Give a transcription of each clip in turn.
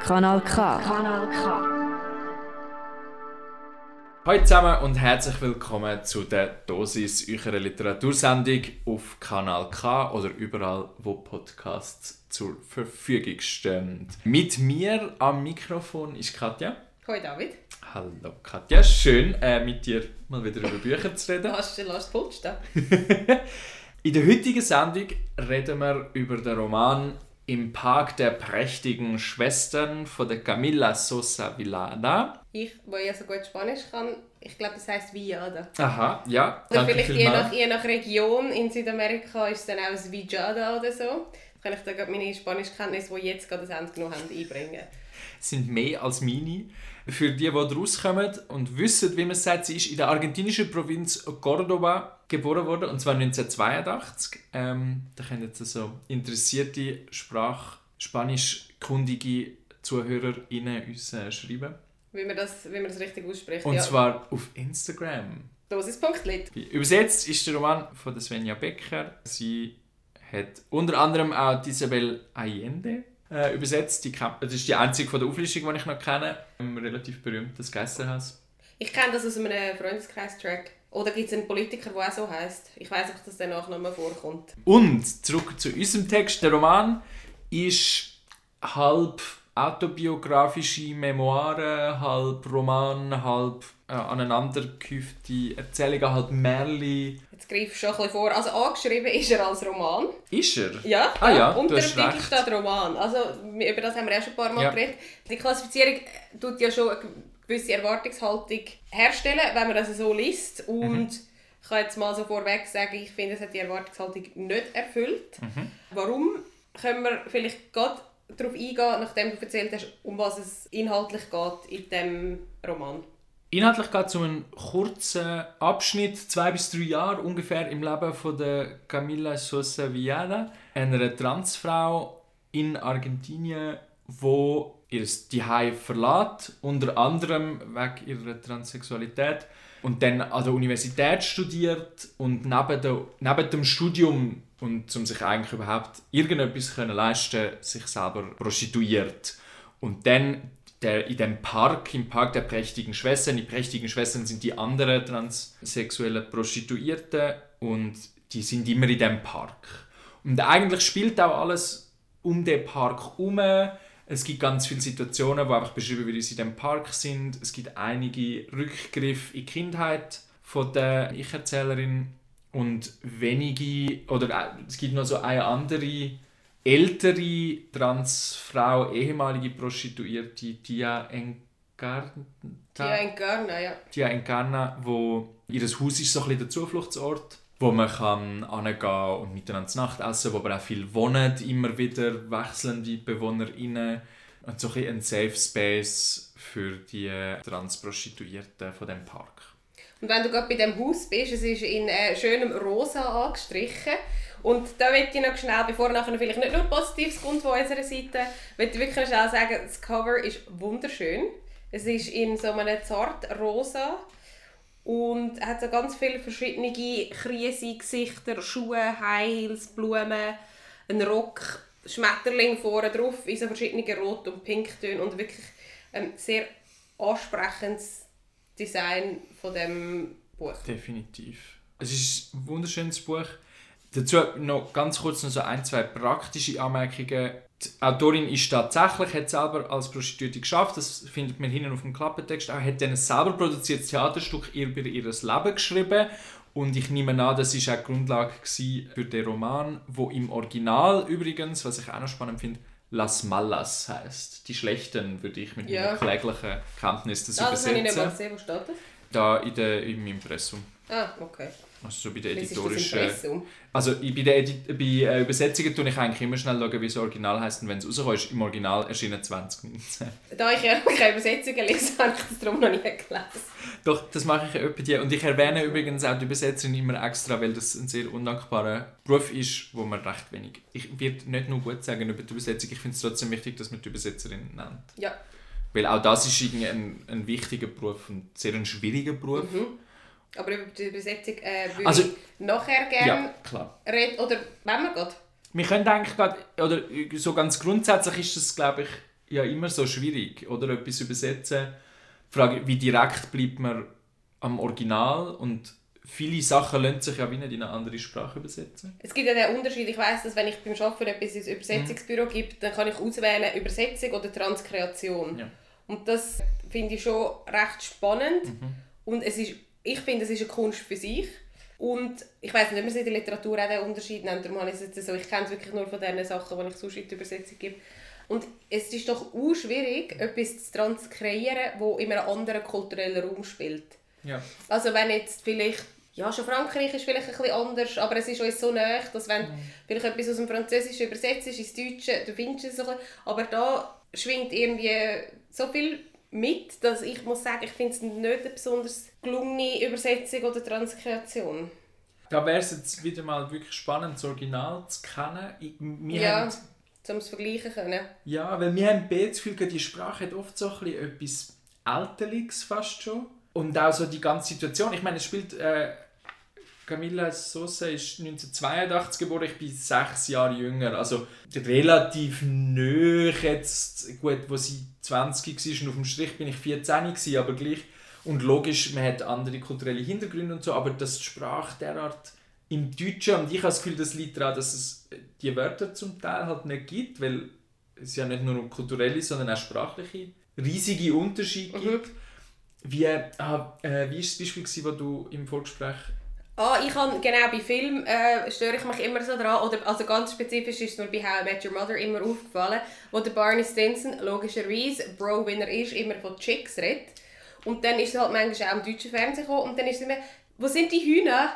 Kanal K. Kanal K. Hallo zusammen und herzlich willkommen zu der Dosis eurer Literatursendung auf Kanal K oder überall, wo Podcasts zur Verfügung stehen. Mit mir am Mikrofon ist Katja. Hoi David. Hallo Katja, schön äh, mit dir mal wieder über Bücher zu reden. Hast du das Pult stehen? In der heutigen Sendung reden wir über den Roman Im Park der prächtigen Schwestern von der Camilla Sosa Villada. Ich, wo ja so gut Spanisch kann, ich glaube, das heisst Villada. Aha, ja. Oder danke vielleicht je nach, je nach Region in Südamerika ist es dann auch ein Villada oder so. Da kann ich da gerade meine Spanischkenntnisse, die jetzt gerade das Ende genommen haben, einbringen. sind mehr als meine. Für die, die rauskommen und wissen, wie man es sagt, sie ist in der argentinischen Provinz Córdoba geboren worden, und zwar 1982. Ähm, da können jetzt so interessierte Sprach spanischkundige ZuhörerInnen uns äh, schreiben. Wie man das, wie man das richtig ausspricht. Und ja. zwar auf Instagram. Dosis.lit. Übersetzt ist der Roman von Svenja Becker. Sie hat unter anderem auch Isabel Allende äh, übersetzt. Die, das ist die einzige von der Auflistung, die ich noch kenne. Ein relativ berühmtes Geisterhaus. Ich kenne das aus einem Freundeskreis-Track. Oder gibt es einen Politiker, der auch so heisst? Ich weiß nicht, dass der Nachname vorkommt. Und zurück zu unserem Text. Der Roman ist halb autobiografische Memoiren, halb Roman, halb äh, aneinandergehäufte Erzählungen, halb Märchen. Jetzt greifst du schon ein bisschen vor. Also angeschrieben ist er als Roman. Ist er? Ja, Ah ja, du unter dem Titel steht Roman. Also über das haben wir auch schon ein paar Mal Ja. geredet. Die Klassifizierung tut ja schon eine gewisse Erwartungshaltung herstellen, wenn man das so liest. Mhm. Und ich kann jetzt mal so vorweg sagen, ich finde, es hat die Erwartungshaltung nicht erfüllt. Mhm. Warum? Können wir vielleicht gerade darauf eingehen, nachdem du erzählt hast, um was es inhaltlich geht in diesem Roman. Inhaltlich geht es um einen kurzen Abschnitt, zwei bis drei Jahre ungefähr im Leben von der Camilla Sosa Villada, einer Transfrau in Argentinien, wo ihr Zuhause verlässt, unter anderem wegen ihrer Transsexualität und dann an der Universität studiert und neben, der, neben dem Studium und um sich eigentlich überhaupt irgendetwas können leisten sich selber prostituiert. Und dann der, in dem Park, im Park der prächtigen Schwestern, die prächtigen Schwestern sind die anderen transsexuellen Prostituierten und die sind immer in dem Park. Und eigentlich spielt auch alles um den Park herum. Es gibt ganz viele Situationen, wo einfach beschrieben wird, wie sie in dem Park sind. Es gibt einige Rückgriffe in die Kindheit von der Ich-Erzählerin und wenige, oder äh, es gibt noch so eine andere ältere Transfrau, ehemalige Prostituierte, Tia Encarna. Ja, in Garna, ja. Tia Encarna, wo ihr Haus ist so ein bisschen der Zufluchtsort, wo man kann hingehen und miteinander zu Nacht essen, wo aber auch viel wohnen, immer wieder wechselnde BewohnerInnen und so ein, ein Safe Space für die Transprostituierten von dem Park. Und wenn du gerade bei dem Haus bist, es ist in äh, schönem Rosa angestrichen. Und da möchte ich noch schnell, bevor nachher vielleicht nicht nur Positives kommt von unserer Seite, möchte ich wirklich schnell sagen, das Cover ist wunderschön. Es ist in so einem zart rosa und hat so ganz viele verschiedene Krise-Gesichter, Schuhe, High Heels, Blumen, ein Rock, Schmetterling vorne drauf in so verschiedenen Rot- und Pinktönen und wirklich ein sehr ansprechendes Design von dem Buch. Definitiv. Es ist ein wunderschönes Buch. Dazu noch ganz kurz noch so ein, zwei praktische Anmerkungen. Die Autorin ist tatsächlich, hat selber als Prostituierte geschafft, das findet man hinten auf dem Klappentext auch, hat dann ein selber produziertes Theaterstück über ihr Leben geschrieben und ich nehme an, das war auch die Grundlage für den Roman, wo im Original übrigens, was ich auch noch spannend finde, Las Malas heißt. Die Schlechten würde ich mit Ja. meiner kläglichen Kenntnis das Ah, das habe ich nicht mal übersetzen. gesehen. Wo steht das? Da in der, im Impressum. Ah, okay. Also so bei der editorischen... Also bei, der Edi bei äh, Übersetzungen tue ich eigentlich immer schnell schauen, wie das Original heisst. Und wenn es rauskommt, ist im Original erschienen 2019. Da ich ja noch keine Übersetzungen lese, habe ich das darum noch nie gelesen. Doch, das mache ich etwa die. Und ich erwähne übrigens auch die Übersetzerin immer extra, weil das ein sehr undankbarer Beruf ist, wo man recht wenig... Ich werde nicht nur gut sagen über die Übersetzung, ich finde es trotzdem wichtig, dass man die Übersetzerin nennt. Ja. Weil auch das ist ein, ein wichtiger Beruf und sehr ein schwieriger Beruf. Aber über die Übersetzung äh, würde Also- ich nachher gerne Ja, reden. Oder wenn wir geht. Wir können eigentlich gerade, oder so ganz grundsätzlich ist das, glaube ich, ja immer so schwierig, oder? Etwas übersetzen. Die Frage, wie direkt bleibt man am Original und viele Sachen lassen sich ja wie nicht in eine andere Sprache übersetzen. Es gibt ja den Unterschied, ich weiss, dass wenn ich beim Arbeiten etwas ins Übersetzungsbüro Mhm. gebe, dann kann ich auswählen Übersetzung oder Transkreation. Ja. Und das finde ich schon recht spannend. Mhm. Und es ist, ich finde, es ist eine Kunst für sich. Und ich weiß nicht, ob man in der Literatur auch den Unterschied nennt, darum habe ich jetzt so. Ich kenne es wirklich nur von den Sachen, die ich sonst in die Übersetzung gebe. Und es ist doch auch schwierig, etwas zu transkreieren, das in einem anderen kulturellen Raum spielt. Ja. Also wenn jetzt vielleicht, ja schon Frankreich ist vielleicht ein bisschen anders, aber es ist uns so nahe, dass wenn vielleicht etwas aus dem Französischen übersetzt ist ins Deutsche, du findest es so ein bisschen, aber da schwingt irgendwie so viel mit, dass ich muss sagen, ich finde es nicht eine besonders gelungene Übersetzung oder Transkreation. Da wäre es jetzt wieder mal wirklich spannend, das Original zu kennen. Ich, wir Ja, haben, um es vergleichen können. ja, weil wir haben das Gefühl, die Sprache hat oft so ein bisschen etwas Älterliches fast schon. Und auch so die ganze Situation. Ich meine, es spielt... Äh, Camilla Sosa ist 1982 geboren, ich bin sechs Jahre jünger. Also relativ nöch jetzt, gut, wo sie 20 war und auf dem Strich bin ich 14 gewesen, aber gleich. Und logisch, man hat andere kulturelle Hintergründe und so, aber dass die Sprache derart im Deutschen, und ich habe das Gefühl, das liegt daran, dass es die Wörter zum Teil halt nicht gibt, weil es ja nicht nur kulturelle, sondern auch sprachliche riesige Unterschiede gibt. Wie, ah, äh, wie ist das Beispiel, gewesen, das du im Vorgespräch Ah, ich kann, genau, bei Filmen äh, störe ich mich immer so dran, oder also ganz spezifisch ist mir bei How I Met Your Mother immer aufgefallen, wo der Barney Stinson logischerweise, Bro, wenn er ist, immer von Chicks redet. Und dann ist es halt manchmal auch im deutschen Fernsehen gekommen und dann ist es immer, wo sind die Hühner?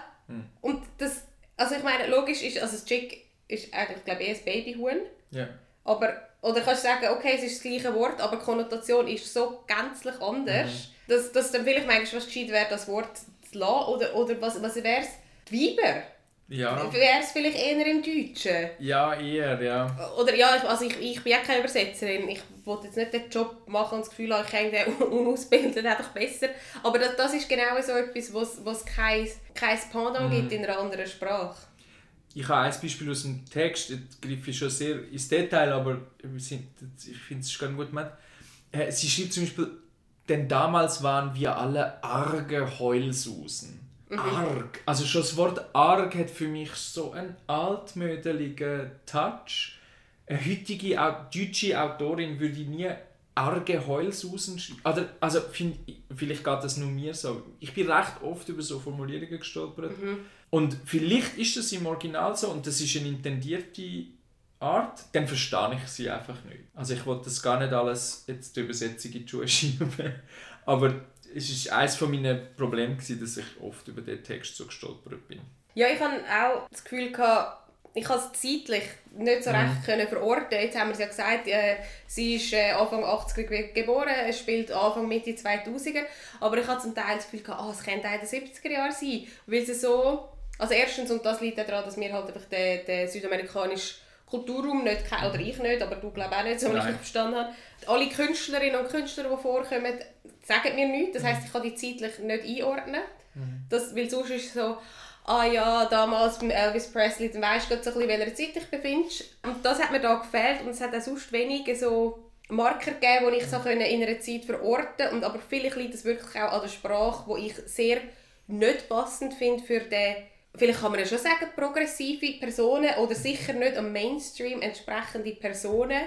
Und das, also ich meine, logisch ist, also das Chick ist eigentlich, glaube ich, eher ein Babyhuhn. Ja. Aber, oder kannst du sagen, okay, es ist das gleiche Wort, aber die Konnotation ist so gänzlich anders, dass, dass dann vielleicht manchmal was gescheit wäre, das Wort zu lassen. Oder, oder was, was wäre es? Die Weiber? Ja. Wäre es vielleicht eher im Deutschen? Ja, eher, ja. Oder ja, ich- also ich, ich bin ja keine Übersetzerin. Ich wollte jetzt nicht den Job machen und das Gefühl haben, ich kenne den unausgebildet einfach besser. Aber das, das ist genau so etwas, was es kein, kein Pendant gibt in einer anderen Sprache. Ich habe ein Beispiel aus dem Text, jetzt greife ich schon sehr ins Detail, aber ich finde es ganz gut gemacht. Äh, Sie schreibt zum Beispiel, denn damals waren wir alle arge Heulsusen. Arg. Also schon das Wort arg hat für mich so einen altmödeligen Touch. Eine heutige deutsche Autorin würde nie arge Heulsusen schreiben. Also, also find, ich- vielleicht geht das nur mir so. Ich bin recht oft über so Formulierungen gestolpert. Und vielleicht ist das im Original so und das ist eine intendierte Art, dann verstehe ich sie einfach nicht. Also ich wollte das gar nicht alles jetzt die Übersetzung in die Schuhe schieben, aber es war eines meiner Probleme, gewesen, dass ich oft über den Text so gestolpert bin. Ja, ich hatte auch das Gefühl, gehabt, ich konnte es zeitlich nicht so recht können verorten. Jetzt haben wir es ja gesagt, äh, sie ist äh, Anfang 80er ge- geboren, es spielt Anfang Mitte 2000er. Aber ich hatte zum Teil das Gefühl, gehabt, ah, es könnte auch in den 70er Jahren sein. Weil sie so... Also erstens, und das liegt daran, dass wir halt einfach den, den südamerikanischen Kulturraum nicht kennen, oder ich nicht, aber du glaube auch nicht, so wie ich verstanden habe. Alle Künstlerinnen und Künstler, die vorkommen, sagen mir nichts. Das heisst, ich kann die zeitlich nicht einordnen. Das, weil sonst ist es so, ah ja, damals beim Elvis Presley, dann weisst du so ein bisschen, in welcher Zeit dich befindest. Und das hat mir da gefehlt und es hat auch sonst wenige so Marker gegeben, die ich so können in einer Zeit verorten und aber vielleicht liegt es wirklich auch an der Sprache, wo ich sehr nicht passend finde für den Vielleicht kann man ja schon sagen, progressive Personen oder sicher nicht am Mainstream entsprechende Personen,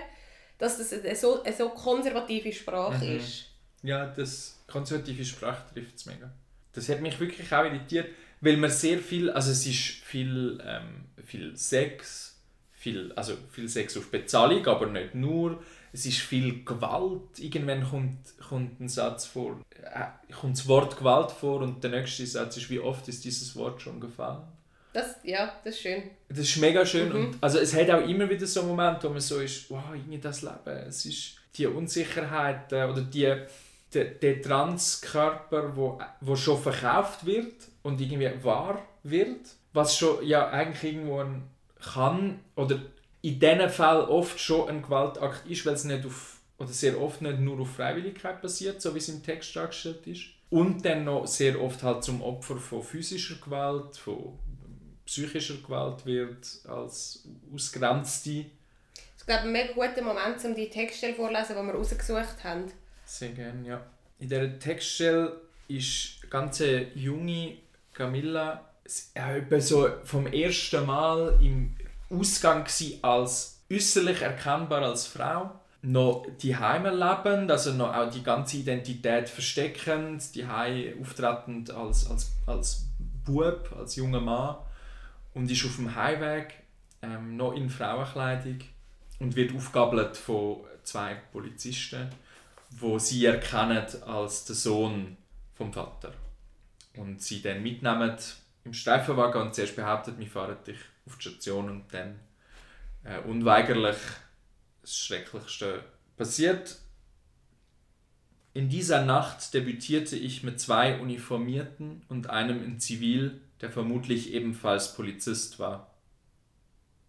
dass das eine so, eine so konservative Sprache ist. Ja, das konservative Sprache trifft es mega. Das hat mich wirklich auch irritiert, weil man sehr viel, also es ist viel, ähm, viel Sex, viel, also viel Sex auf Bezahlung, aber nicht nur. Es ist viel Gewalt. Irgendwann kommt, kommt ein Satz vor, äh, kommt das Wort Gewalt vor und der nächste Satz ist, wie oft ist dieses Wort schon gefallen? Das, ja, das ist schön. Das ist mega schön. Und, also es hat auch immer wieder so Momente, wo man so ist, wow, irgendwie das Leben, es ist die Unsicherheit äh, oder die, der, der Transkörper, wo, wo schon verkauft wird und irgendwie wahr wird, was schon ja eigentlich irgendwo ein, kann oder in diesen Fällen oft schon ein Gewaltakt ist, weil es nicht auf, oder sehr oft nicht nur auf Freiwilligkeit basiert, so wie es im Text dargestellt ist. Und dann noch sehr oft halt zum Opfer von physischer Gewalt, von psychischer Gewalt wird als ausgrenzte. Das glaube, ein mega guter Moment, um die Textstelle vorzulesen, die wir rausgesucht haben. Sehr gerne, ja. In dieser Textstelle ist eine ganz junge Camilla ja, so vom ersten Mal im Ausgang als äußerlich erkennbar als Frau. Noch die Heime lebend, also noch auch die ganze Identität versteckend, die auftretend als, als, als Bub, als junger Mann und ist auf dem Heimweg ähm, noch in Frauenkleidung und wird aufgabelt von zwei Polizisten, wo sie erkennen als der Sohn vom Vater. Und sie dann mitnehmen im Streifenwagen und zuerst behauptet, wir fahren dich auf die Station und dann äh, unweigerlich das Schrecklichste passiert. In dieser Nacht debütierte ich mit zwei Uniformierten und einem in Zivil, der vermutlich ebenfalls Polizist war.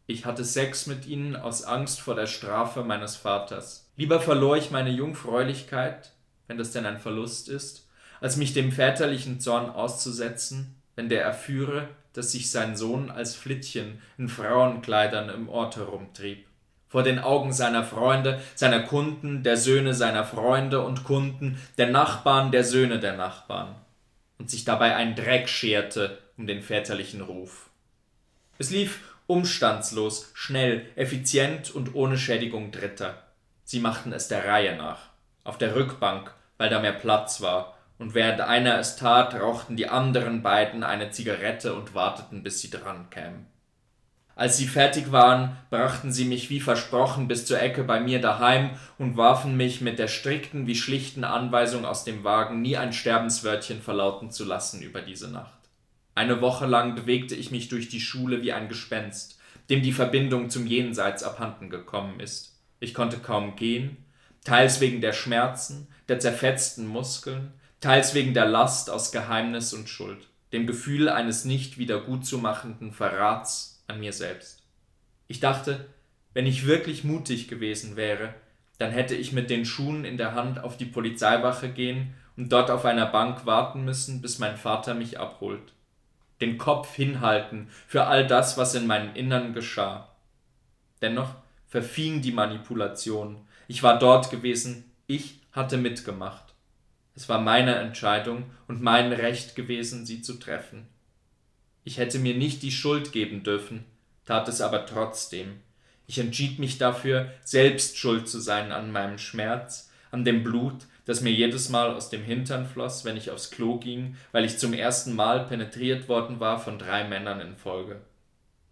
Ich hatte Sex mit ihnen aus Angst vor der Strafe meines Vaters. Lieber verlor ich meine Jungfräulichkeit, wenn das denn ein Verlust ist, als mich dem väterlichen Zorn auszusetzen, wenn der erführe, dass sich sein Sohn als Flittchen in Frauenkleidern im Ort herumtrieb vor den Augen seiner Freunde, seiner Kunden, der Söhne seiner Freunde und Kunden, der Nachbarn, der Söhne der Nachbarn, und sich dabei ein Dreck scherte um den väterlichen Ruf. Es lief umstandslos, schnell, effizient und ohne Schädigung Dritter. Sie machten es der Reihe nach, auf der Rückbank, weil da mehr Platz war, und während einer es tat, rauchten die anderen beiden eine Zigarette und warteten, bis sie dran kämen. Als sie fertig waren, brachten sie mich wie versprochen bis zur Ecke bei mir daheim und warfen mich mit der strikten wie schlichten Anweisung aus dem Wagen, nie ein Sterbenswörtchen verlauten zu lassen über diese Nacht. Eine Woche lang bewegte ich mich durch die Schule wie ein Gespenst, dem die Verbindung zum Jenseits abhanden gekommen ist. Ich konnte kaum gehen, teils wegen der Schmerzen, der zerfetzten Muskeln, teils wegen der Last aus Geheimnis und Schuld, dem Gefühl eines nicht wiedergutzumachenden Verrats an mir selbst. Ich dachte, wenn ich wirklich mutig gewesen wäre, dann hätte ich mit den Schuhen in der Hand auf die Polizeiwache gehen und dort auf einer Bank warten müssen, bis mein Vater mich abholt. Den Kopf hinhalten für all das, was in meinem Innern geschah. Dennoch verfing die Manipulation. Ich war dort gewesen, ich hatte mitgemacht. Es war meine Entscheidung und mein Recht gewesen, sie zu treffen. Ich hätte mir nicht die Schuld geben dürfen, tat es aber trotzdem. Ich entschied mich dafür, selbst schuld zu sein an meinem Schmerz, an dem Blut, das mir jedes Mal aus dem Hintern floss, wenn ich aufs Klo ging, weil ich zum ersten Mal penetriert worden war von drei Männern in Folge.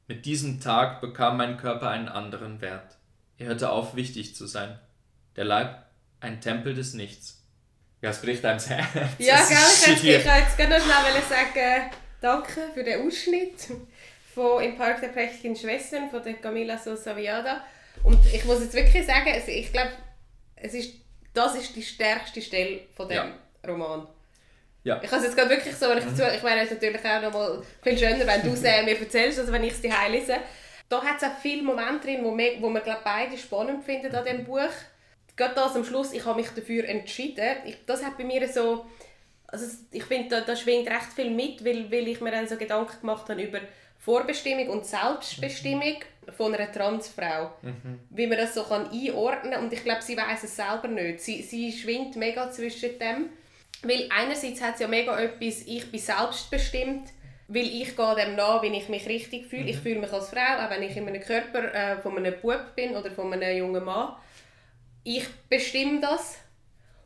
Mit diesem Tag bekam mein Körper einen anderen Wert. Er hörte auf, wichtig zu sein. Der Leib ein Tempel des Nichts. Ja, es bricht einem das Herz. Ja, gell, ich hätte jetzt gerne noch schnell sagen, Danke für den Ausschnitt von «Im Park der prächtigen Schwestern» von der Camila Sosa Viada. Und ich muss jetzt wirklich sagen, ich glaube, es ist, das ist die stärkste Stelle von dem ja. Roman. Ja. Ich habe es jetzt gerade wirklich so, wenn ich mhm. ich meine, es ist natürlich auch noch mal viel schöner, wenn du es äh, mir erzählst, als wenn ich es dir lese. Da hat es auch viele Momente drin, wo wir, wo wir glaub, beide spannend finden an diesem Buch. Gerade das am Schluss, ich habe mich dafür entschieden. Ich, das hat bei mir so also ich finde, da, da schwingt recht viel mit, weil, weil ich mir dann so Gedanken gemacht habe über Vorbestimmung und Selbstbestimmung von einer Transfrau. Mhm. Wie man das so kann einordnen kann. Und ich glaube, sie weiß es selber nicht. Sie, sie schwingt mega zwischen dem. Weil einerseits hat sie ja mega etwas, ich bin selbstbestimmt, weil ich gehe dem nach, wie ich mich richtig fühle. Mhm. Ich fühle mich als Frau, auch wenn ich in einem Körper äh, von einem Bub bin oder von einem jungen Mann. Ich bestimme das.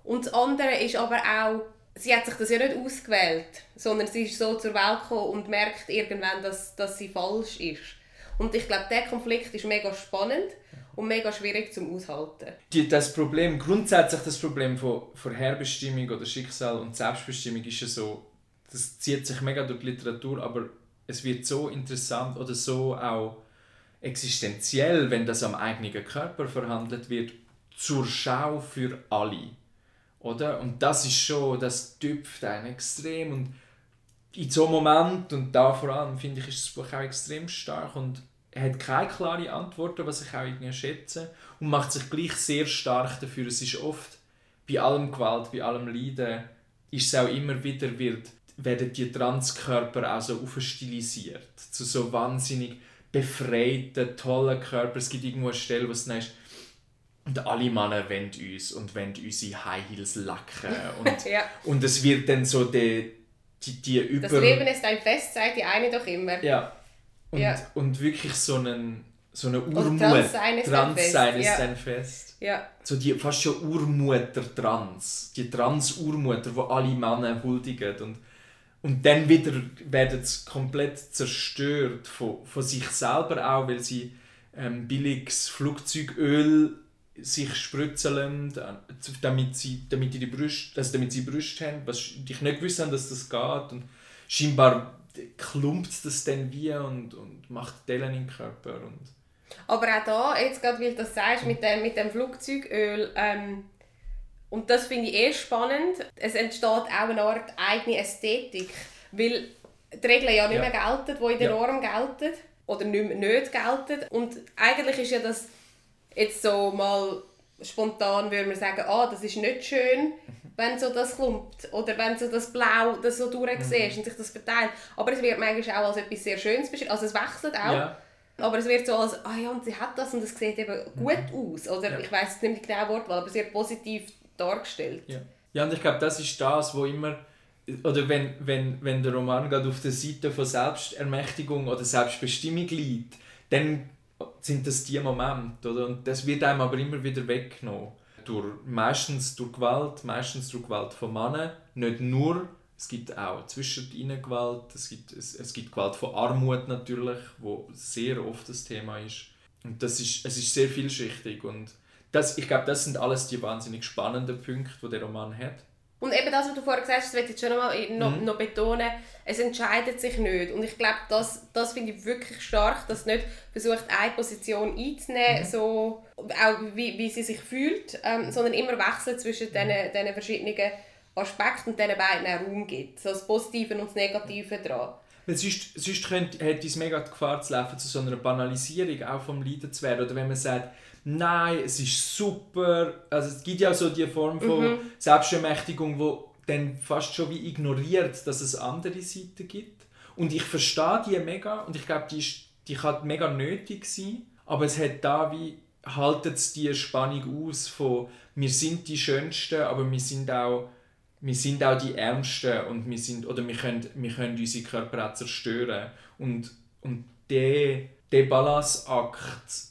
Und das andere ist aber auch, sie hat sich das ja nicht ausgewählt, sondern sie ist so zur Welt gekommen und merkt irgendwann, dass, dass sie falsch ist. Und ich glaube, der Konflikt ist mega spannend und mega schwierig zum aushalten. Die, das Problem, grundsätzlich das Problem von Vorherbestimmung oder Schicksal und Selbstbestimmung ist ja so, das zieht sich mega durch die Literatur, aber es wird so interessant oder so auch existenziell, wenn das am eigenen Körper verhandelt wird, zur Schau für alle. Oder? Und das ist schon, das tüpft einen extrem. Und in so einem Moment, und da vor allem, finde ich, ist das Buch auch extrem stark und er hat keine klare Antworten, was ich auch irgendwie schätze, und macht sich gleich sehr stark dafür. Es ist oft, bei allem Gewalt, bei allem Leiden, ist es auch immer wieder, wird, werden die Transkörper auch so aufstilisiert, zu so wahnsinnig befreiten, tollen Körper. Es gibt irgendwo eine Stelle, wo es ist, und alle Männer wollen uns und wollen unsere High Heels lacken. Und, Ja. und es wird dann so die, die, die über... Das Leben ist ein Fest, sagt die eine doch immer. Ja. Und, Ja. und wirklich so einen so eine Oder Urmut. Transsein ist ein Transsein Fest, ist ja. ein Fest. Ja. So die fast schon Urmutter Trans. Die Trans-Urmutter, die alle Männer huldigen. Und, und dann wieder werden sie komplett zerstört von, von sich selber auch, weil sie ähm, billiges Flugzeugöl sich spritzen äh, damit sie, damit die Brüste, also damit sie Brüste haben, was ich nicht gewusst haben, dass das geht. Und scheinbar klumpt das dann wie und, und macht Dellen im Körper. Und Aber auch da, jetzt gerade weil du das sagst, mit dem, mit dem Flugzeugöl, ähm, und das finde ich eh spannend, es entsteht auch eine Art eigene Ästhetik, weil die Regeln ja nicht Ja. mehr gelten, die in der Ja. Norm gelten, oder nicht, mehr- nicht gelten. Und eigentlich ist ja das jetzt so mal spontan, würde man sagen, ah, das ist nicht schön, wenn so das klumpt oder wenn so das Blau das so durchsiehst und sich das verteilt. Aber es wird manchmal auch als etwas sehr Schönes beschrieben, also es wechselt auch. ja, Aber es wird so als, ah ja, und sie hat das und es sieht eben gut aus. Oder Ja. ich weiß nicht die genaue Wortwahl, aber sehr positiv dargestellt. Ja. ja, und ich glaube, das ist das, wo immer, oder wenn, wenn, wenn der Roman gerade auf der Seite von Selbstermächtigung oder Selbstbestimmung liegt, dann sind das die Momente, oder? Und das wird einem aber immer wieder weggenommen. Durch, meistens durch Gewalt, meistens durch Gewalt von Männern, nicht nur, es gibt auch zwischen ihnen Gewalt, es gibt, es, es gibt Gewalt von Armut natürlich, wo sehr oft das Thema ist. Und das ist, es ist sehr vielschichtig und das, ich glaube, das sind alles die wahnsinnig spannenden Punkte, die der Roman hat. Und eben das, was du vorher gesagt hast, das möchte ich schon noch, mal, noch, Mhm. noch betonen, es entscheidet sich nicht. Und ich glaube, das, das finde ich wirklich stark, dass nicht versucht, eine Position einzunehmen, Mhm. so, auch wie, wie sie sich fühlt, ähm, sondern immer wechselt zwischen Mhm. diesen, diesen verschiedenen Aspekten und diesen beiden Raum gibt. So das Positive und das Negative dran. Weil sonst, sonst könnte, hätte es mega die Gefahr zu laufen, zu so einer Banalisierung auch vom Leiden zu werden. Oder wenn man sagt, nein, es ist super. Also es gibt ja so die Form von Selbstermächtigung, wo dann fast schon wie ignoriert, dass es andere Seiten gibt. Und ich verstehe die mega und ich glaube, die, ist- die kann mega nötig sein. Aber es hat da wie haltet die Spannung aus von wir sind die Schönsten, aber wir sind auch wir sind auch die Ärmsten und wir sind oder wir können, wir können unsere Körper auch zerstören und und der der Balanceakt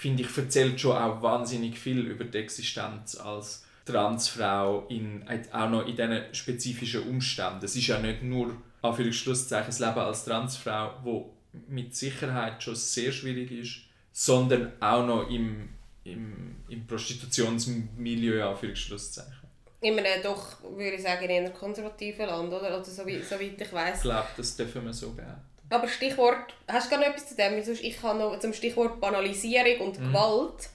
finde ich erzählt schon auch wahnsinnig viel über die Existenz als Transfrau in auch noch in diesen spezifischen Umständen. Es ist ja nicht nur Anführungsschlusszeichen das Leben als Transfrau, wo mit Sicherheit schon sehr schwierig ist, sondern auch noch im, im, im Prostitutionsmilieu Anführungsschlusszeichen. In einem doch, würde ich sagen, in einem konservativen Land, oder? Oder so, wie, soweit ich Ich weiß. glaube, das dürfen wir so behaupten. Aber Stichwort, hast du gar noch etwas zu dem? Sonst Ich habe noch zum Stichwort Banalisierung und Gewalt.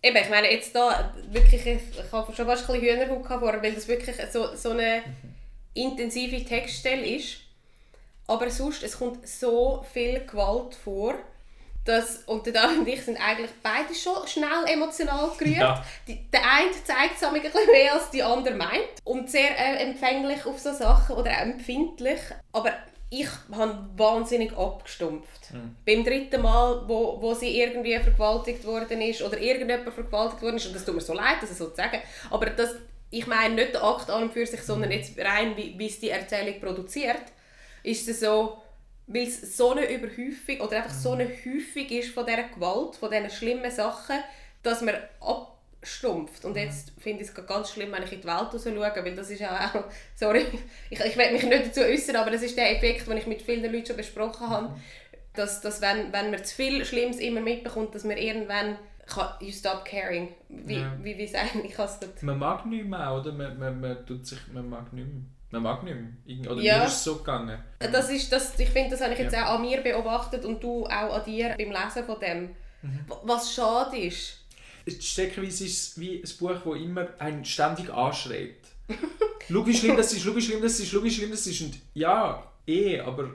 Eben, ich meine, jetzt da wirklich, ich, habe schon fast ein bisschen Hühnerhaut vorher, weil das wirklich so, so eine intensive Textstelle ist. Aber sonst, es kommt so viel Gewalt vor, dass, und der David und ich sind eigentlich beide schon schnell emotional gerührt. Ja. Die, der eine zeigt es ein bisschen mehr, als die andere meint. Und sehr äh, empfänglich auf so Sachen oder auch empfindlich. Aber ich habe wahnsinnig abgestumpft. Beim dritten Mal, wo, wo sie irgendwie vergewaltigt worden ist oder irgendjemand vergewaltigt worden ist, und das tut mir so leid, das so zu sagen, aber das, ich meine nicht den Akt an und für sich, sondern jetzt rein, wie, wie es die Erzählung produziert, ist es so, weil es so eine Überhäufung oder einfach so eine Häufung ist von dieser Gewalt, von diesen schlimmen Sachen, dass man abstumpft. Und jetzt finde ich es ganz schlimm, wenn ich in die Welt schaue, weil das ist ja auch, sorry, ich, ich will mich nicht dazu äußern, aber das ist der Effekt, den ich mit vielen Leuten schon besprochen habe, dass, dass wenn, wenn man zu viel Schlimmes immer mitbekommt, dass man irgendwann kann, you stop caring. Wie, Ja. wie, wie sagen, ich es nicht. Man mag nicht mehr, oder? Man, man, man, tut sich, man mag nicht mehr. Man mag nicht mehr. Oder Ja. mir ist es so gegangen. Das ist, das, ich finde, das habe ich jetzt Ja. auch an mir beobachtet und du auch an dir beim Lesen von dem. Mhm. Was schade ist. Steckenweise ist es wie ein Buch, das immer einen ständig anschreit. schau, wie schlimm das ist, schau, wie schlimm das ist, schau, wie schlimm das ist. Und ja, eh, aber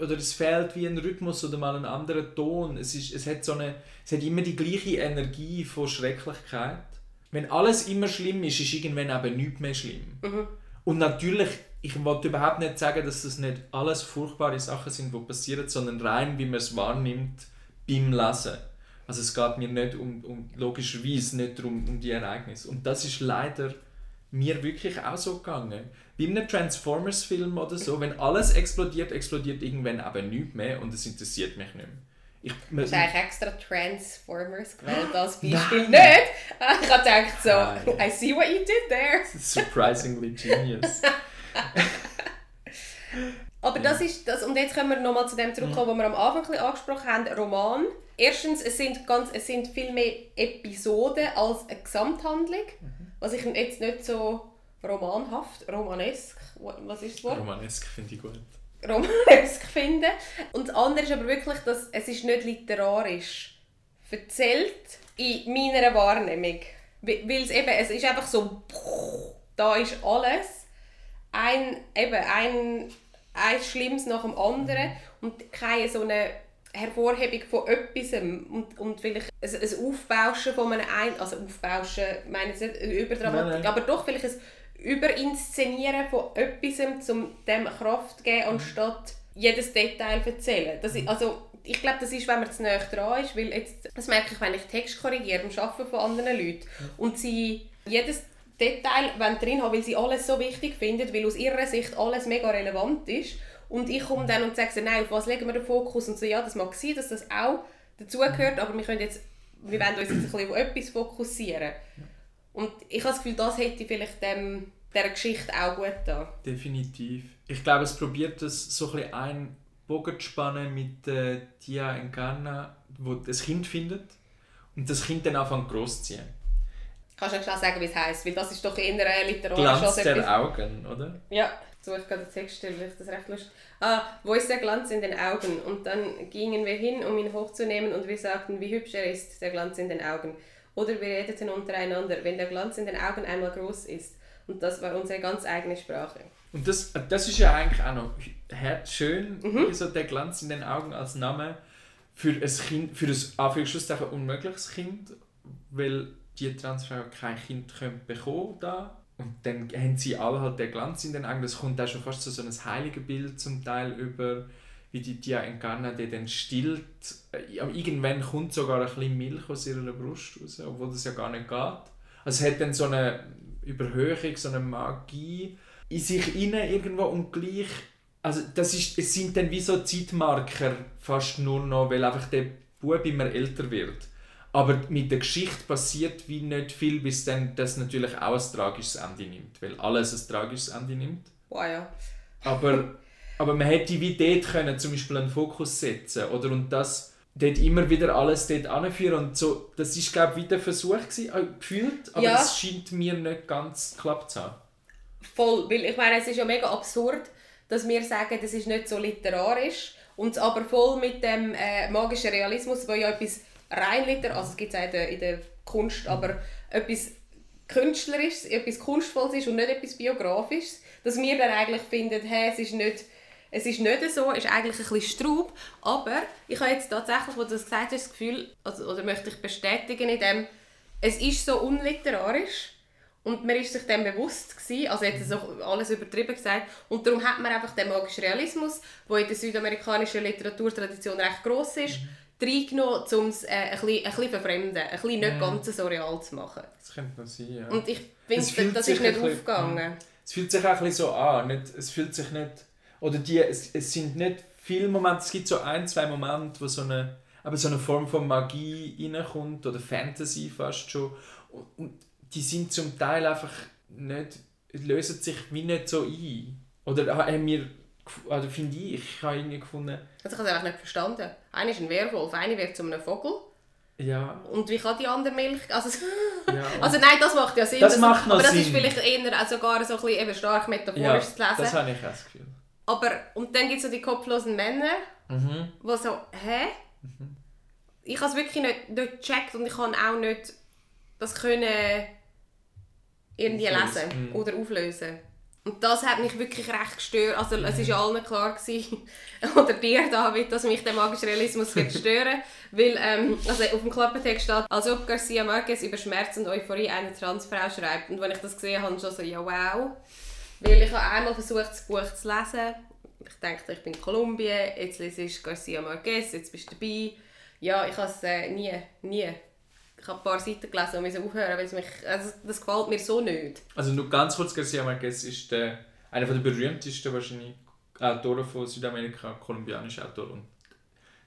oder es fehlt wie ein Rhythmus oder mal ein anderer Ton. Es, ist, es, hat so eine, es hat immer die gleiche Energie von Schrecklichkeit. Wenn alles immer schlimm ist, ist irgendwann eben nichts mehr schlimm. Und natürlich ich wollte überhaupt nicht sagen, dass das nicht alles furchtbare Sachen sind, die passieren, sondern rein, wie man es wahrnimmt beim Lesen. Also es geht mir nicht um, um logischerweise nicht darum, um die Ereignisse. Und das ist leider mir wirklich auch so gegangen. Bei einem Transformers-Film oder so, wenn alles explodiert, explodiert irgendwann eben nichts mehr und es interessiert mich nicht mehr. Ich, Du hast eigentlich extra Transformers gewählt als Beispiel. Nicht! Ich habe gedacht so, Nein. I see what you did there. surprisingly genius. Aber das ist das, und jetzt kommen wir nochmal zu dem zurückkommen, was wir am Anfang angesprochen haben, Roman. Erstens, es sind, ganz, es sind viel mehr Episoden als eine Gesamthandlung, was ich jetzt nicht so romanhaft, romanesk, was ist das Wort? Romanesk finde ich gut. romanesk finde. Und das andere ist aber wirklich, dass es ist nicht literarisch erzählt in meiner Wahrnehmung. Weil weil es eben, es ist einfach so, da ist alles. Ein, eben, ein, ein Schlimmes nach dem anderen und keine so eine Hervorhebung von etwas und, und vielleicht ein, ein Aufbauschen von einem, ein also Aufbauschen, ich meine jetzt nicht Überdramatik, Nein, nein. aber doch vielleicht ein Überinszenieren von etwas, um dem Kraft zu geben, anstatt jedes Detail zu erzählen. Das ist, also, ich glaube, das ist, wenn man zu nahe dran ist, weil jetzt, das merke ich, wenn ich Text korrigiere beim Arbeiten von anderen Leuten und sie jedes Detail drin haben, weil sie alles so wichtig finden, weil aus ihrer Sicht alles mega relevant ist und ich komme dann und sage so, nein, auf was legen wir den Fokus und so, ja, das mag sein, dass das auch dazugehört, aber wir können jetzt, wir wollen uns jetzt ein bisschen auf etwas fokussieren. Und ich habe das Gefühl, das hätte vielleicht dem, dieser Geschichte auch gut da. Definitiv. Ich glaube, es probiert das so ein bisschen einen Bogen zu spannen mit äh, Tia Encarna, wo das Kind findet und das Kind dann anfängt groß zu ziehen. Kannst du schnell sagen, wie es heisst? Weil das ist doch eher literarisch Glanz der Augen, oder? Ja, so ich gerade den Text stellen, weil ich das recht lustig. Ah, wo ist der Glanz in den Augen? Und dann gingen wir hin, um ihn hochzunehmen und wir sagten, wie hübsch er ist, der Glanz in den Augen. Oder wir redeten untereinander, wenn der Glanz in den Augen einmal groß ist. Und das war unsere ganz eigene Sprache. Und das, das ist ja eigentlich auch noch schön, Mhm. so der Glanz in den Augen als Name für ein Kind, für ein Anführungszeichen unmögliches Kind, weil die Transfrau kein Kind können bekommen da und dann haben sie alle halt den Glanz in den Augen. Das kommt auch schon fast zu so einem heiligen Bild zum Teil über, wie die Tia Encarna die dann stillt. Irgendwann kommt sogar ein bisschen Milch aus ihrer Brust raus, obwohl das ja gar nicht geht. Also es hat dann so eine Überhöhung, so eine Magie in sich inne irgendwo und gleich also das ist, es sind dann wie so Zeitmarker fast nur noch, weil einfach der Bub immer älter wird. Aber mit der Geschichte passiert wie nicht viel, bis dann das natürlich auch ein tragisches Ende nimmt, weil alles ein tragisches Ende nimmt. Wow, ja. Aber, aber man hätte wie dort können zum Beispiel einen Fokus setzen oder und das dort immer wieder alles dort anführen und so, das ist glaube ich wieder ein Versuch gewesen, äh, gefühlt, aber Ja. es scheint mir nicht ganz geklappt zu haben. Voll, weil ich meine, es ist ja mega absurd, dass wir sagen, das ist nicht so literarisch und aber voll mit dem äh, magischen Realismus, wo ja etwas rein literarisch, also es gibt es auch in der, in der Kunst, aber etwas Künstlerisches, etwas Kunstvolles ist und nicht etwas Biografisches, dass wir dann eigentlich finden, hey, es ist nicht es ist nicht so, es ist eigentlich ein bisschen Straub, aber ich habe jetzt tatsächlich, wo du das gesagt hast, das Gefühl, also, oder möchte ich bestätigen in dem, es ist so unliterarisch und man ist sich dem bewusst gewesen, also jetzt so alles übertrieben gesagt, und darum hat man einfach den magischen Realismus, der in der südamerikanischen Literaturtradition recht gross ist, reingenommen, um es äh, ein, bisschen, ein bisschen verfremden, ein bisschen nicht ganz so real zu machen. Das könnte noch sein, ja. Und ich finde, das ist nicht bisschen- aufgegangen. Es fühlt sich auch ein bisschen so an. Nicht, es fühlt sich nicht. Oder die, es, es sind nicht viele Momente, es gibt so ein, zwei Momente, wo so eine, aber so eine Form von Magie reinkommt oder Fantasy fast schon. Und, und die sind zum Teil einfach nicht, lösen sich wie nicht so ein. Oder haben wir, oder finde ich, ich habe irgendwie gefunden, Also ich habe es einfach nicht verstanden. Einer ist ein Werwolf, einer wird zu einem Vogel. ja, Und wie kann die andere Milch... Also, ja. also nein, das macht ja Sinn. Das macht noch aber das ist Sinn. vielleicht eher sogar so ein bisschen eben stark metaphorisch ja, zu lesen. das habe ich auch das Gefühl. Aber, und dann gibt es so die kopflosen Männer, Mhm. die so, hä? Ich habe es wirklich nicht, nicht gecheckt und ich kann auch nicht das können irgendwie lesen mhm. oder auflösen. Und das hat mich wirklich recht gestört. Also es ist ja allen klar gewesen, oder dir David, dass mich der magische Realismus wird stören. Weil ähm, also auf dem Klappentext steht, als ob Garcia Marquez über Schmerz und Euphorie einer Transfrau schreibt. Und wenn ich das gesehen habe, schon so, ja wow. Weil ich habe einmal versucht, das Buch zu lesen. Ich dachte, ich bin in Kolumbien, jetzt lese ich Garcia Marquez, jetzt bist du dabei. Ja, ich habe es äh, nie, nie. Ich habe ein paar Seiten gelesen und musste aufhören, weil es mich, also das gefällt mir so nicht. Also nur ganz kurz, Garcia Marquez ist der, einer der berühmtesten wahrscheinlich Autoren von Südamerika, kolumbianischer Autor und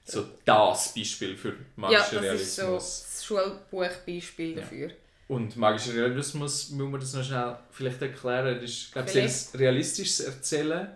so das Beispiel für magischen ja, das ist so Realismus. das Schulbuchbeispiel dafür. Und magischer Realismus, muss man das noch schnell vielleicht erklären, das ist glaube ich, realistisches Erzählen,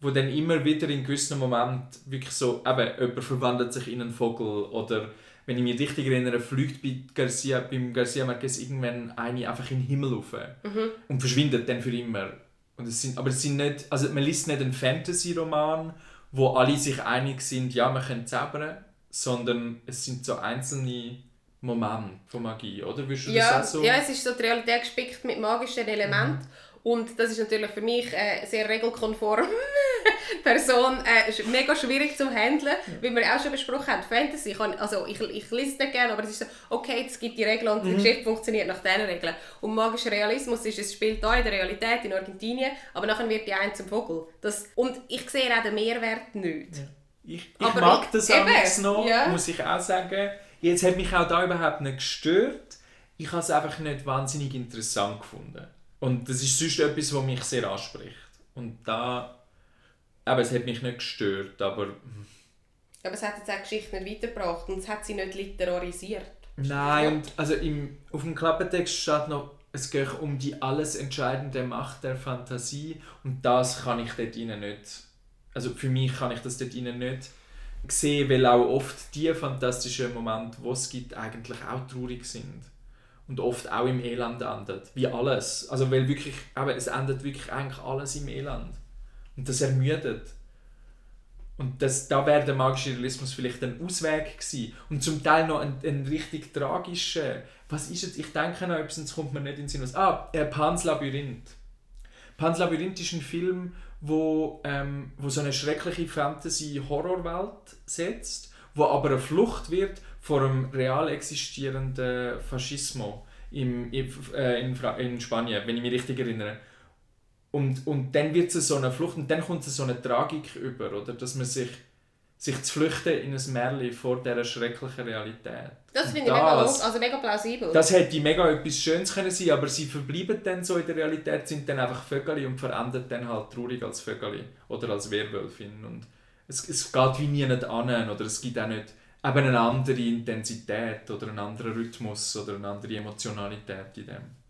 wo dann immer wieder in gewissen Momenten wirklich so, eben, jemand verwandelt sich in einen Vogel oder wenn ich mich richtig erinnere, fliegt bei Garcia, beim Garcia Marquez irgendwann eine einfach in den Himmel rauf Mhm. und verschwindet dann für immer. Und es sind, aber es sind nicht, also man liest nicht einen Fantasy-Roman, wo alle sich einig sind, ja, wir können zaubern, sondern es sind so einzelne Momente von Magie, oder? Würdest du Ja, das auch so? ja, es ist so die Realität gespickt mit magischen Elementen. Und das ist natürlich für mich äh, sehr regelkonform. Person äh, ist mega schwierig zu handeln, wie wir auch schon besprochen haben. Fantasy, ich, kann, also ich, ich lese es nicht gerne, aber es ist so, okay, es gibt die Regeln und die Geschichte funktioniert nach diesen Regeln. Und magischer Realismus ist, es spielt da in der Realität in Argentinien, aber nachher wird die ein zum Vogel. Das, und ich sehe auch den Mehrwert nicht. Ich, ich Aber mag ich- das amigs noch, ja. muss ich auch sagen. Jetzt hat mich auch da überhaupt nicht gestört. Ich habe es einfach nicht wahnsinnig interessant gefunden. Und das ist sonst etwas, was mich sehr anspricht. Und da... Aber es hat mich nicht gestört, aber... Aber es hat jetzt auch die Geschichte nicht weitergebracht und es hat sie nicht literarisiert. Nein, und also im, auf dem Klappentext steht noch, es geht um die alles entscheidende Macht der Fantasie und das kann ich dort rein nicht, also für mich kann ich das dort rein nicht sehen, weil auch oft die fantastischen Momente, die es gibt, eigentlich auch traurig sind und oft auch im Elend endet, wie alles. Also weil wirklich, aber es endet wirklich eigentlich alles im Elend und das ermüdet. Und das, da wäre der magische Realismus vielleicht ein Ausweg gewesen. Und zum Teil noch ein, ein richtig tragischer. Was ist jetzt? Ich denke noch etwas, sonst kommt mir nicht in den Sinn. Was. Ah, äh, Pans Labyrinth. Pans Labyrinth ist ein Film, wo, ähm, wo so eine schreckliche Fantasy-Horrorwelt setzt, wo aber eine Flucht wird vor einem real existierenden Faschismus im, im, äh, in, in Spanien, wenn ich mich richtig erinnere. Und, und dann wird es so eine Flucht und dann kommt es so eine Tragik über, oder? Dass man sich, sich zu flüchten in ein Märchen vor dieser schrecklichen Realität. Das finde ich mega, das- log- also mega plausibel. Das hätte mega etwas Schönes können sein, aber sie verbleiben dann so in der Realität, sind dann einfach Vögel und verändern dann halt traurig als Vögel oder als Werwölfin. Und es, es geht wie nie nicht an oder es gibt auch nicht eben eine andere Intensität oder einen anderen Rhythmus oder eine andere Emotionalität in dem.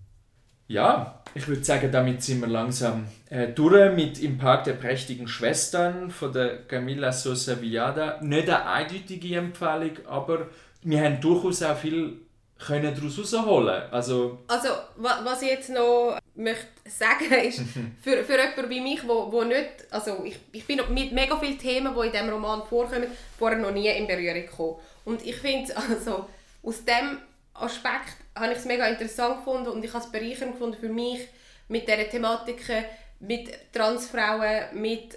Ja, ich würde sagen, damit sind wir langsam äh, durch mit Im Park der prächtigen Schwestern von der Camila Sosa Villada. Nicht eine eindeutige Empfehlung, aber wir haben durchaus auch viel können daraus herausholen. Also, Also, wa- was ich jetzt noch möchte sagen ist, für, für jemanden wie mich, wo, wo nicht, also ich, ich bin mit mega vielen Themen, die in diesem Roman vorkommen, vorher noch nie in Berührung gekommen. Und ich finde, also, aus diesem Aspekt habe ich es mega interessant gefunden und ich habe es bereichernd gefunden für mich, mit diesen Thematiken, mit Transfrauen, mit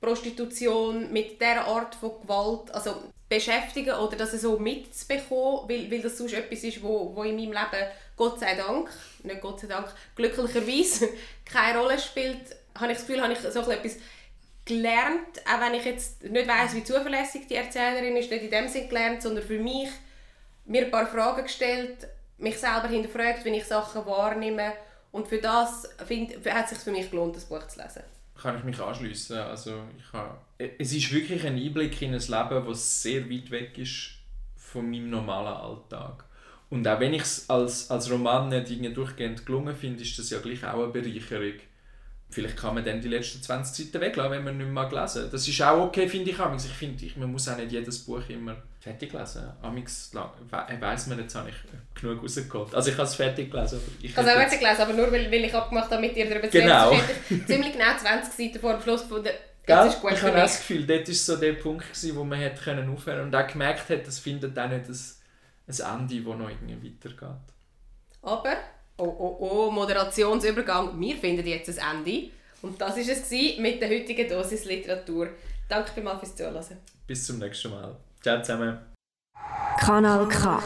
Prostitution, mit dieser Art von Gewalt, also beschäftigen oder das so mitzubekommen, weil, weil das sonst etwas ist, wo, wo in meinem Leben, Gott sei Dank, nicht Gott sei Dank, glücklicherweise keine Rolle spielt, habe ich das Gefühl, habe ich so etwas gelernt, auch wenn ich jetzt nicht weiss, wie zuverlässig die Erzählerin ist, nicht in dem Sinn gelernt, sondern für mich mir ein paar Fragen gestellt, mich selber hinterfragt, wenn ich Sachen wahrnehme und für das find, hat es sich für mich gelohnt, das Buch zu lesen. kann ich mich anschließen. Also, ich habe, es ist wirklich ein Einblick in ein Leben, das sehr weit weg ist von meinem normalen Alltag. Und auch wenn ich es als, als Roman nicht durchgehend gelungen finde, ist das ja gleich auch eine Bereicherung. Vielleicht kann man dann die letzten 20 Seiten weglassen, wenn man nicht mehr lesen. Das ist auch okay, finde ich. amigs. Ich finde, man muss auch nicht jedes Buch immer fertig lesen. La- we- weiss man, jetzt habe ich genug rausgeholt. Also ich habe es fertig gelesen. aber Ich Ich habe es auch fertig gelesen, aber nur weil, weil ich abgemacht habe, mit dir darüber zu Genau. reden. Ich ziemlich genau 20 Seiten vor dem Schluss gefunden, Gell? jetzt ist gut ich habe das Gefühl, dort war so der Punkt, gewesen, wo man hätte können aufhören und auch gemerkt hat, es findet auch nicht ein, ein Ende, das noch irgendwie weitergeht. Aber, oh oh oh, Moderationsübergang, wir finden jetzt ein Ende. Und das war es gewesen mit der heutigen Dosis Literatur. Danke vielmals fürs Zuhören. Bis zum nächsten Mal. Ciao zusammen. Kanal K.